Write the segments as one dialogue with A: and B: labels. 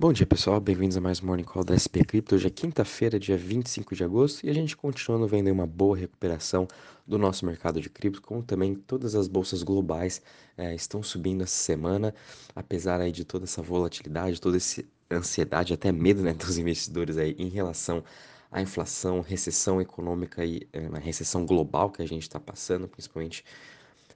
A: Bom dia pessoal, bem-vindos a mais um Morning Call da SP Crypto. Hoje é quinta-feira, dia 25 de agosto, e a gente continuando vendo uma boa recuperação do nosso mercado de cripto, como também todas as bolsas globais é, estão subindo essa semana, apesar aí de toda essa volatilidade, toda essa ansiedade, até medo né, dos investidores aí em relação à inflação, recessão econômica e é, na recessão global que a gente está passando, principalmente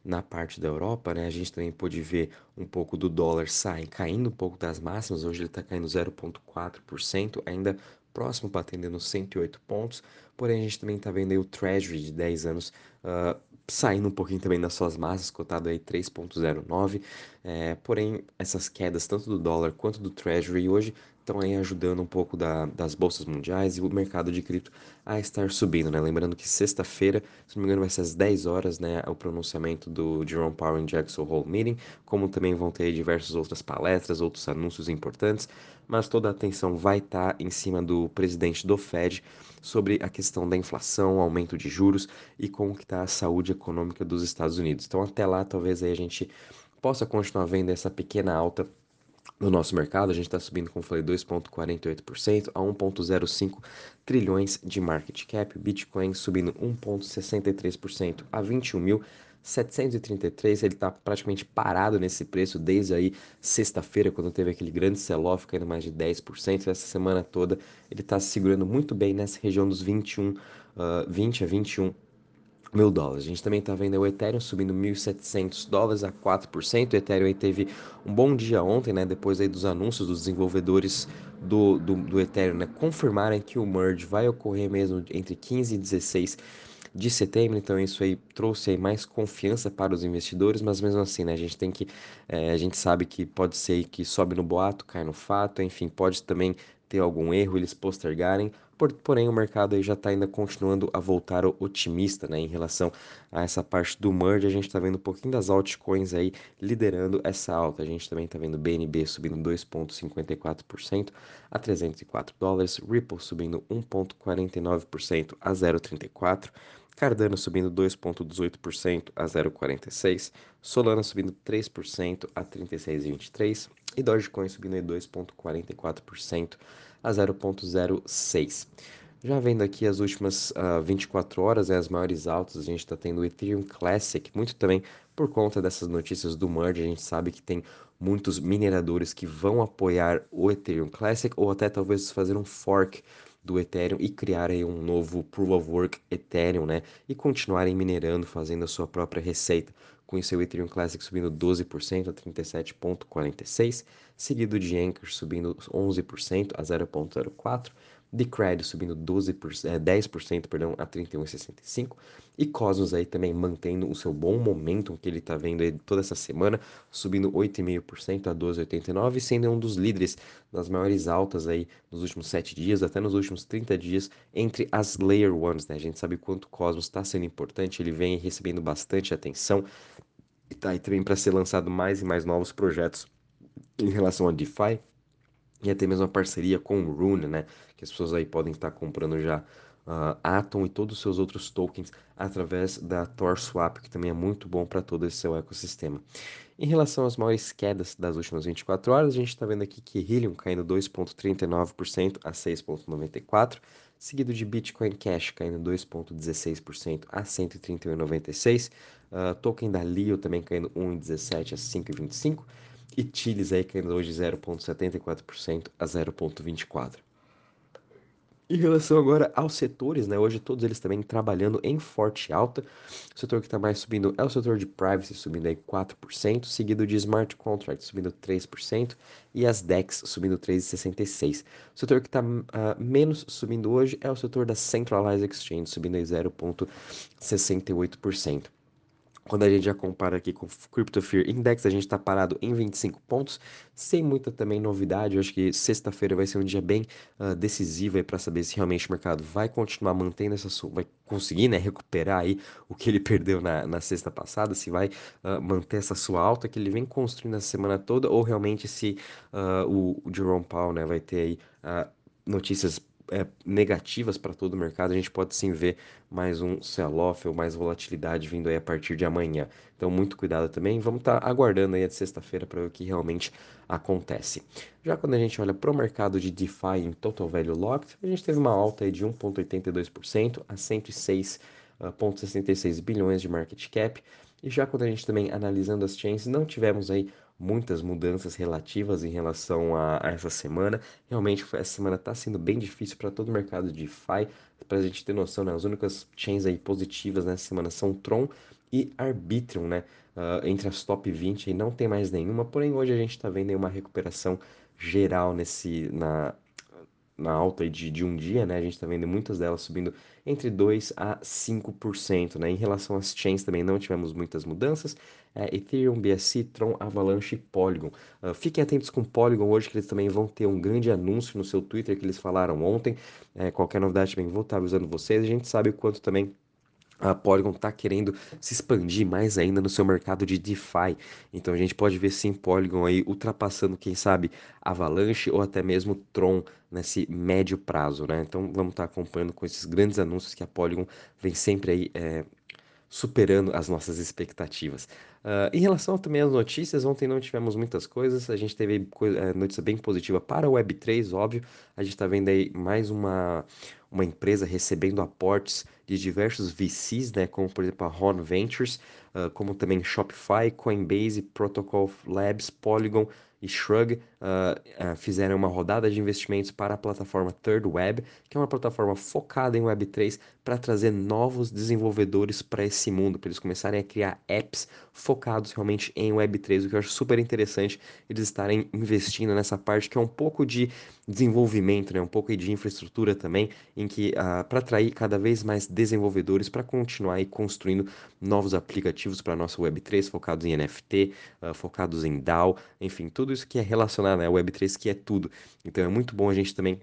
A: na parte da Europa, né, a gente também pôde ver um pouco do dólar sair, caindo um pouco das máximas, hoje ele está caindo 0,4%, ainda próximo para atender nos 108 pontos, porém a gente também está vendo o Treasury de 10 anos uh, saindo um pouquinho também das suas massas, cotado aí 3,09, é, porém essas quedas tanto do dólar quanto do Treasury hoje estão aí ajudando um pouco da, das bolsas mundiais e o mercado de cripto a estar subindo, né? Lembrando que sexta-feira, se não me engano, vai ser às 10 horas, né, o pronunciamento do Jerome Powell em Jackson Hole Meeting, como também vão ter diversas outras palestras, outros anúncios importantes, mas toda a atenção vai estar tá em cima do presidente do Fed sobre a questão da inflação, aumento de juros e como que está a saúde econômica dos Estados Unidos. Então, até lá, talvez aí a gente possa continuar vendo essa pequena alta no nosso mercado, a gente está subindo, como falei, 2,48% a 1,05 trilhões de market cap. Bitcoin subindo 1,63% a 21.733. Ele está praticamente parado nesse preço desde aí sexta-feira, quando teve aquele grande sell-off, caindo mais de 10%. Essa semana toda ele está se segurando muito bem nessa região dos 21, uh, 20 a 21 mil dólares. A gente também está vendo o Ethereum subindo 1.700 dólares a 4%. O Ethereum teve um bom dia ontem, né? Depois aí dos anúncios dos desenvolvedores do, do, do Ethereum, né? Confirmarem que o merge vai ocorrer mesmo entre 15 e 16 de setembro, então isso aí trouxe aí mais confiança para os investidores, mas mesmo assim, né, a gente tem que, é, a gente sabe que pode ser que sobe no boato, cai no fato, enfim, pode também ter algum erro, eles postergarem, por, porém o mercado aí já está ainda continuando a voltar otimista, né, em relação a essa parte do merge, a gente está vendo um pouquinho das altcoins aí liderando essa alta, a gente também está vendo BNB subindo 2,54% a 304 dólares, Ripple subindo 1,49% a 0,34 Cardano subindo 2,18% a 0,46%, Solana subindo 3% a 36,23% e Dogecoin subindo 2,44% a 0,06%. Já vendo aqui as últimas uh, ah, 24 horas, né, as maiores altas, a gente está tendo o Ethereum Classic, muito também por conta dessas notícias do merge, a gente sabe que tem muitos mineradores que vão apoiar o Ethereum Classic ou até talvez fazer um fork do Ethereum e criarem um novo Proof of Work Ethereum, né? E continuarem minerando, fazendo a sua própria receita, com o Ethereum Classic subindo 12% a 37,46, seguido de Anchor subindo 11% a 0,04 Decred subindo 12%, é, 10% perdão, a 31,65%. E Cosmos aí também mantendo o seu bom momentum que ele está vendo aí toda essa semana, subindo 8,5% a 12,89%, sendo um dos líderes das maiores altas aí nos últimos 7 dias, até nos últimos 30 dias, entre as Layer Ones, né? A gente sabe quanto Cosmos está sendo importante, ele vem recebendo bastante atenção e tá aí também para ser lançado mais e mais novos projetos em relação a DeFi e até mesmo a parceria com o Rune, né? Que as pessoas aí podem estar comprando já uh, Atom e todos os seus outros tokens através da Tor Swap, que também é muito bom para todo esse seu ecossistema. Em relação às maiores quedas das últimas 24 horas, a gente está vendo aqui que Helium caindo 2,39% a 6,94%, seguido de Bitcoin Cash caindo 2,16% a 131,96%, uh, token da Leo também caindo 1,17% a 5,25%, e Chiles aí caindo hoje 0,74% a 0,24%. Em relação agora aos setores, né? Hoje todos eles também trabalhando em forte alta. O setor que está mais subindo é o setor de privacy, subindo aí 4%, seguido de smart contracts, subindo 3%, e as DEX subindo 3,66%. O setor que está uh, ah, menos subindo hoje é o setor da Centralized Exchange, subindo aí 0,68%. Quando a gente já compara aqui com o Crypto Fear Index, a gente está parado em 25 pontos, sem muita também novidade. Eu acho que sexta-feira vai ser um dia bem uh, decisivo para saber se realmente o mercado vai continuar mantendo essa sua, vai conseguir né, recuperar aí o que ele perdeu na, na sexta passada, se vai uh, manter essa sua alta que ele vem construindo a semana toda, ou realmente se uh, o, o Jerome Powell né, vai ter aí notícias é, negativas para todo o mercado, a gente pode sim ver mais um sell-off ou mais volatilidade vindo aí a partir de amanhã. Então, muito cuidado também. Vamos estar tá aguardando aí a de sexta-feira para ver o que realmente acontece. Já quando a gente olha para o mercado de DeFi em Total Value Locked, a gente teve uma alta aí de 1,82% a 106,66 bilhões de market cap. E já quando a gente também analisando as chains, não tivemos aí muitas mudanças relativas em relação a, a essa semana. Realmente, essa semana está sendo bem difícil para todo o mercado de DeFi. Para a gente ter noção, né, as únicas chains aí positivas nessa semana são Tron e Arbitrum, né? Uh, entre as top 20 aí não tem mais nenhuma, porém hoje a gente está vendo uma recuperação geral nesse, na, na alta de, de um dia, né? A gente está vendo muitas delas subindo entre 2 a 5%, né? Em relação às chains também não tivemos muitas mudanças. É, Ethereum, BSC, Tron, Avalanche e Polygon. Uh, fiquem atentos com Polygon hoje, que eles também vão ter um grande anúncio no seu Twitter que eles falaram ontem. É, qualquer novidade também vou estar avisando vocês. A gente sabe o quanto também a Polygon está querendo se expandir mais ainda no seu mercado de DeFi. Então a gente pode ver sim Polygon aí ultrapassando, quem sabe, Avalanche ou até mesmo Tron nesse médio prazo, né? Então vamos estar tá acompanhando com esses grandes anúncios que a Polygon vem sempre aí é, superando as nossas expectativas. Uh, em relação também às notícias, ontem não tivemos muitas coisas, a gente teve é, notícia bem positiva para o Web3, óbvio, a gente está vendo aí mais uma, uma empresa recebendo aportes de diversos VCs, né, como por exemplo a Horn Ventures, uh, como também Shopify, Coinbase, Protocol Labs, Polygon, e Shrug uh, uh, fizeram uma rodada de investimentos para a plataforma Third Web, que é uma plataforma focada em Web3 para trazer novos desenvolvedores para esse mundo, para eles começarem a criar apps focados realmente em Web3, o que eu acho super interessante eles estarem investindo nessa parte que é um pouco de desenvolvimento, né, um pouco de infraestrutura também, em que uh, para atrair cada vez mais desenvolvedores para continuar aí construindo novos aplicativos para a nossa Web3 focados em NFT, focados em DAO, enfim, tudo isso que é relacionado, né? Web3 que é tudo. Então é muito bom a gente também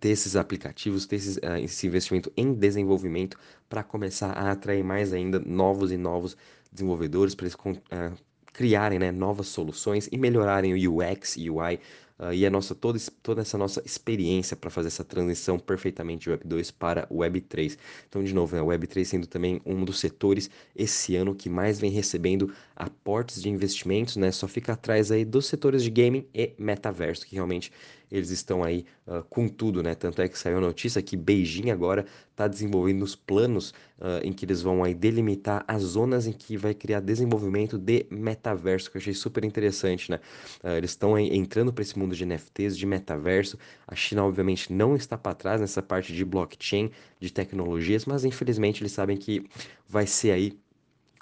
A: ter esses aplicativos, ter esses, uh, esse investimento em desenvolvimento para começar a atrair mais ainda novos e novos desenvolvedores, para eles uh, criarem né, novas soluções e melhorarem o UX e UI uh, e a nossa, toda, toda essa nossa experiência para fazer essa transição perfeitamente de Web 2 para Web 3. Então, de novo, né, Web 3 sendo também um dos setores esse ano que mais vem recebendo aportes de investimentos, né? Só fica atrás aí dos setores de gaming e metaverso, que realmente eles estão aí uh, com tudo, né? Tanto é que saiu a notícia que Beijing agora está desenvolvendo os planos uh, em que eles vão aí delimitar as zonas em que vai criar desenvolvimento de metaverso, que eu achei super interessante, né? Uh, eles estão entrando para esse mundo de NFTs, de metaverso. A China, obviamente, não está para trás nessa parte de blockchain, de tecnologias, mas infelizmente eles sabem que vai ser aí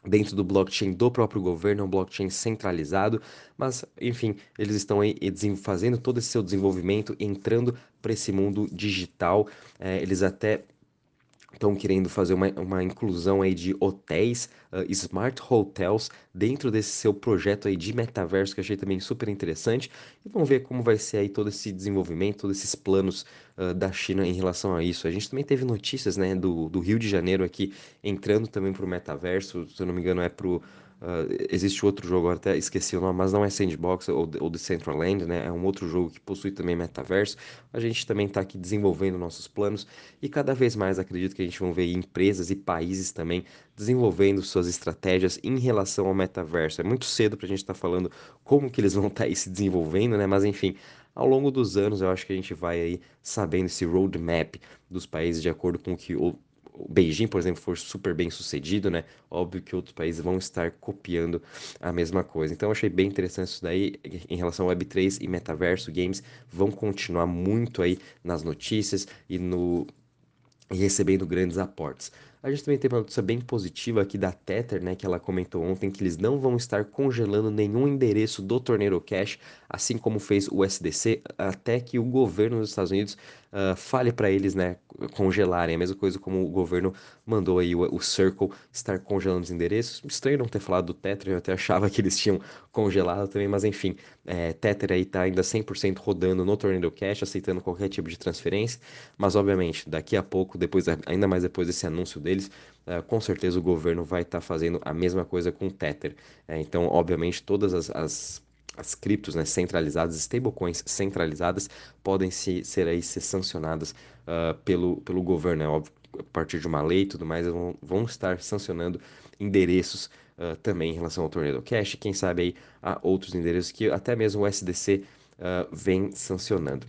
A: dentro do blockchain do próprio governo, é um blockchain centralizado, mas enfim, eles estão aí fazendo todo esse seu desenvolvimento, entrando para esse mundo digital. É, eles até estão querendo fazer uma, uma inclusão aí de hotéis, uh, smart hotels, dentro desse seu projeto aí de metaverso, que achei também super interessante. E vamos ver como vai ser aí todo esse desenvolvimento, todos esses planos uh, da China em relação a isso. A gente também teve notícias, né, do, do Rio de Janeiro aqui, entrando também para o metaverso, se eu não me engano é para Uh, existe outro jogo, até esqueci o nome, mas não é Sandbox ou, ou Decentraland, né? É um outro jogo que possui também metaverso. A gente também está aqui desenvolvendo nossos planos e cada vez mais acredito que a gente vai ver empresas e países também desenvolvendo suas estratégias em relação ao metaverso. É muito cedo para a gente estar tá falando como que eles vão estar tá se desenvolvendo, né? Mas enfim, ao longo dos anos eu acho que a gente vai aí sabendo esse roadmap dos países de acordo com o que o Beijing, por exemplo, for super bem sucedido, né? Óbvio que outros países vão estar copiando a mesma coisa. Então, eu achei bem interessante isso daí em relação ao Web3 e metaverso games vão continuar muito aí nas notícias e no e recebendo grandes aportes. A gente também tem uma notícia bem positiva aqui da Tether, né, que ela comentou ontem que eles não vão estar congelando nenhum endereço do Tornado Cash, assim como fez o SDC, até que o governo dos Estados Unidos uh, fale para eles, né, congelarem. A mesma coisa como o governo mandou aí o, o, Circle estar congelando os endereços. Estranho não ter falado do Tether, eu até achava que eles tinham congelado também, mas enfim, é, Tether aí tá ainda 100% rodando no Tornado Cash, aceitando qualquer tipo de transferência, mas obviamente, daqui a pouco, depois ainda mais depois desse anúncio deles, uh, com certeza o governo vai estar tá fazendo a mesma coisa com o Tether. É, então, obviamente, todas as, as as criptos, né, centralizadas, stablecoins centralizadas, podem se, ser aí ser sancionadas uh, pelo, pelo governo, é óbvio, a partir de uma lei e tudo mais, vão, vão estar sancionando endereços uh, também em relação ao Tornado Cash, quem sabe aí há outros endereços que até mesmo o SDC uh, vem sancionando.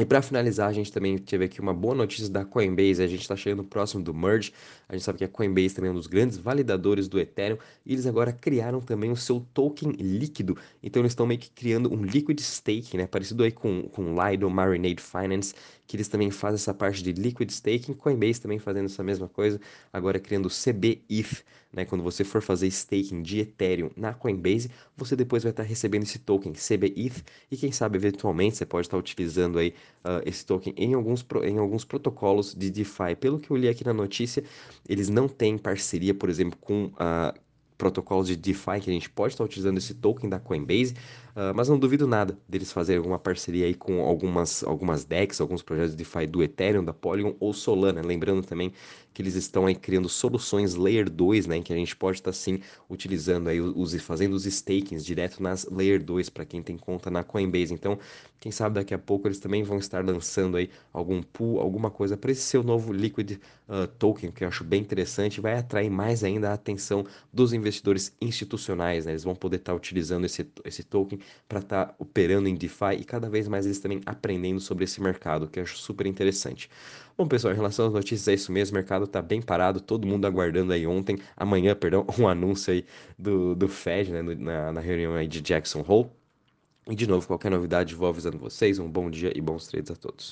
A: E para finalizar, a gente também teve aqui uma boa notícia da Coinbase. A gente está chegando próximo do merge. A gente sabe que a Coinbase também é um dos grandes validadores do Ethereum. E eles agora criaram também o seu token líquido. Então eles estão meio que criando um liquid staking, né? Parecido aí com, com Lido, Marinade Finance, que eles também fazem essa parte de liquid staking. Coinbase também fazendo essa mesma coisa, agora criando o CBETH, né? Quando você for fazer staking de Ethereum na Coinbase, você depois vai estar recebendo esse token CBETH e quem sabe eventualmente você pode estar utilizando aí uh, esse token em alguns, em alguns protocolos de DeFi. Pelo que eu li aqui na notícia, eles não têm parceria, por exemplo, com a uh, protocolos de DeFi que a gente pode estar utilizando esse token da Coinbase, uh, mas não duvido nada deles fazerem alguma parceria aí com algumas, algumas DEX, alguns projetos de DeFi do Ethereum, da Polygon ou Solana. Lembrando também que eles estão aí criando soluções Layer 2, né, em que a gente pode estar sim utilizando aí os fazendo os stakings direto nas Layer 2 para quem tem conta na Coinbase. Então, quem sabe daqui a pouco eles também vão estar lançando aí algum pool, alguma coisa para esse seu novo Liquid uh, Token, que eu acho bem interessante, vai atrair mais ainda a atenção dos investidores institucionais, né? Eles vão poder estar utilizando esse, esse token para estar operando em DeFi e cada vez mais eles também aprendendo sobre esse mercado, que eu acho super interessante. Bom, pessoal, em relação às notícias, é isso mesmo. O mercado está bem parado, todo mundo aguardando aí ontem, amanhã, perdão, um anúncio aí do, do Fed, né, na, na reunião aí de Jackson Hole. E de novo, qualquer novidade, vou avisando vocês. Um bom dia e bons trades a todos.